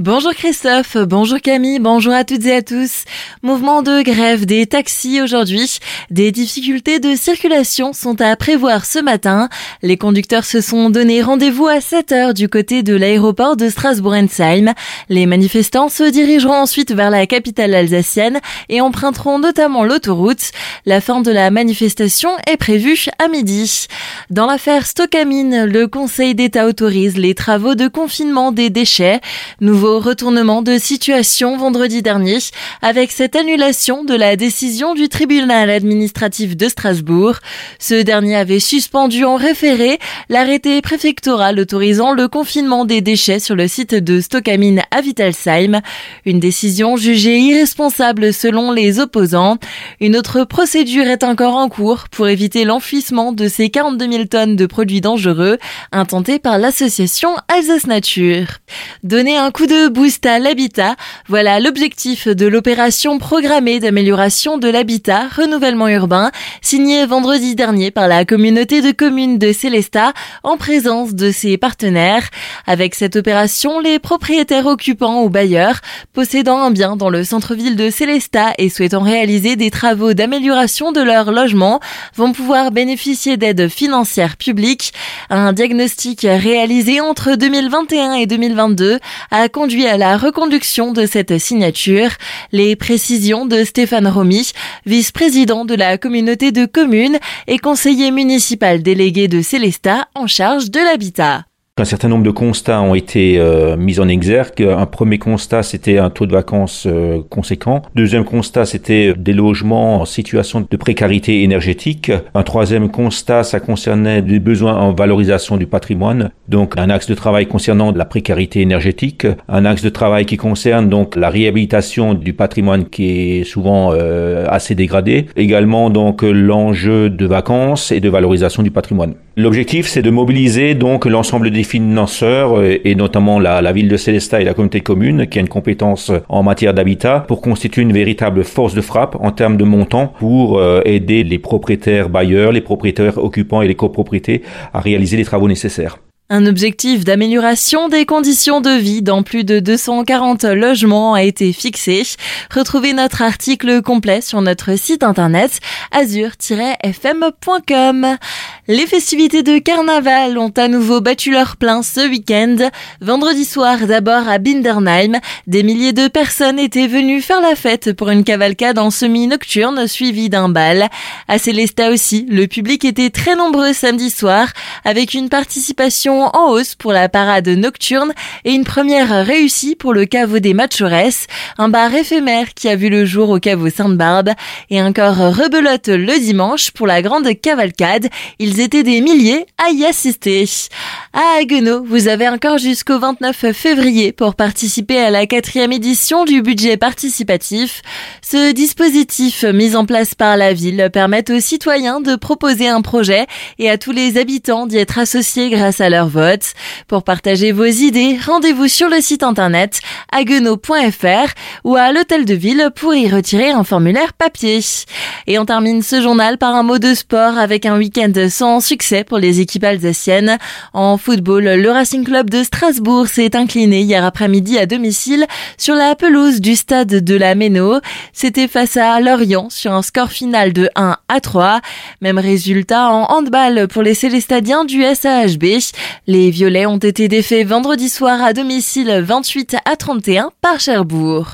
Bonjour Christophe, bonjour Camille, bonjour à toutes et à tous. Mouvement de grève des taxis aujourd'hui. Des difficultés de circulation sont à prévoir ce matin. Les conducteurs se sont donné rendez-vous à 7 heures du côté de l'aéroport de Strasbourg-Ensheim. Les manifestants se dirigeront ensuite vers la capitale alsacienne et emprunteront notamment l'autoroute. La fin de la manifestation est prévue à midi. Dans l'affaire Stockamine, le Conseil d'État autorise les travaux de confinement des déchets. Nouveau retournement de situation vendredi dernier avec cette annulation de la décision du tribunal administratif de Strasbourg. Ce dernier avait suspendu en référé l'arrêté préfectoral autorisant le confinement des déchets sur le site de Stockamine à Wittelsheim. Une décision jugée irresponsable selon les opposants. Une autre procédure est encore en cours pour éviter l'enfouissement de ces 42 000 tonnes de produits dangereux intentés par l'association Alsace Nature. Donner un coup de l'habitat. Voilà l'objectif de l'opération programmée d'amélioration de l'habitat renouvellement urbain signée vendredi dernier par la communauté de communes de Célestat en présence de ses partenaires. Avec cette opération, les propriétaires occupants ou bailleurs possédant un bien dans le centre-ville de Célestat et souhaitant réaliser des travaux d'amélioration de leur logement vont pouvoir bénéficier d'aides financières publiques. Un diagnostic réalisé entre 2021 et 2022 a conduit à la reconduction de cette signature. Les précisions de Stéphane Romy, vice-président de la communauté de communes et conseiller municipal délégué de Célestat en charge de l'habitat. Un certain nombre de constats ont été euh, mis en exergue. Un premier constat, c'était un taux de vacances euh, conséquent. Deuxième constat, c'était des logements en situation de précarité énergétique. Un troisième constat, ça concernait des besoins en valorisation du patrimoine. Donc un axe de travail concernant la précarité énergétique, un axe de travail qui concerne donc la réhabilitation du patrimoine qui est souvent euh, assez dégradé. Également donc l'enjeu de vacances et de valorisation du patrimoine. L'objectif, c'est de mobiliser donc l'ensemble des financeurs euh, et notamment la, ville de Célestat et la communauté commune qui a une compétence en matière d'habitat pour constituer une véritable force de frappe en termes de montant pour euh, aider les propriétaires bailleurs, les propriétaires occupants et les copropriétés à réaliser les travaux nécessaires. Un objectif d'amélioration des conditions de vie dans plus de 240 logements a été fixé. Retrouvez notre article complet sur notre site internet azur-fm.com. Les festivités de carnaval ont à nouveau battu leur plein ce week-end. Vendredi soir, d'abord à Bindernheim, des milliers de personnes étaient venues faire la fête pour une cavalcade en semi-nocturne suivie d'un bal. À Célestat aussi, le public était très nombreux samedi soir avec une participation en hausse pour la parade nocturne et une première réussie pour le caveau des Machores, un bar éphémère qui a vu le jour au caveau Sainte-Barbe et encore rebelote le dimanche pour la grande cavalcade. Étaient des milliers à y assister. À Haguenau, vous avez encore jusqu'au 29 février pour participer à la quatrième édition du budget participatif. Ce dispositif mis en place par la ville permet aux citoyens de proposer un projet et à tous les habitants d'y être associés grâce à leur vote. Pour partager vos idées, rendez-vous sur le site internet aguenau.fr ou à l'hôtel de ville pour y retirer un formulaire papier. Et on termine ce journal par un mot de sport avec un week-end sans succès pour les équipes alsaciennes. En football, le Racing Club de Strasbourg s'est incliné hier après-midi à domicile sur la pelouse du stade de la Méno. C'était face à Lorient sur un score final de 1 à 3. Même résultat en handball pour les Célestadiens du SAHB. Les Violets ont été défaits vendredi soir à domicile 28 à 31 par Cherbourg.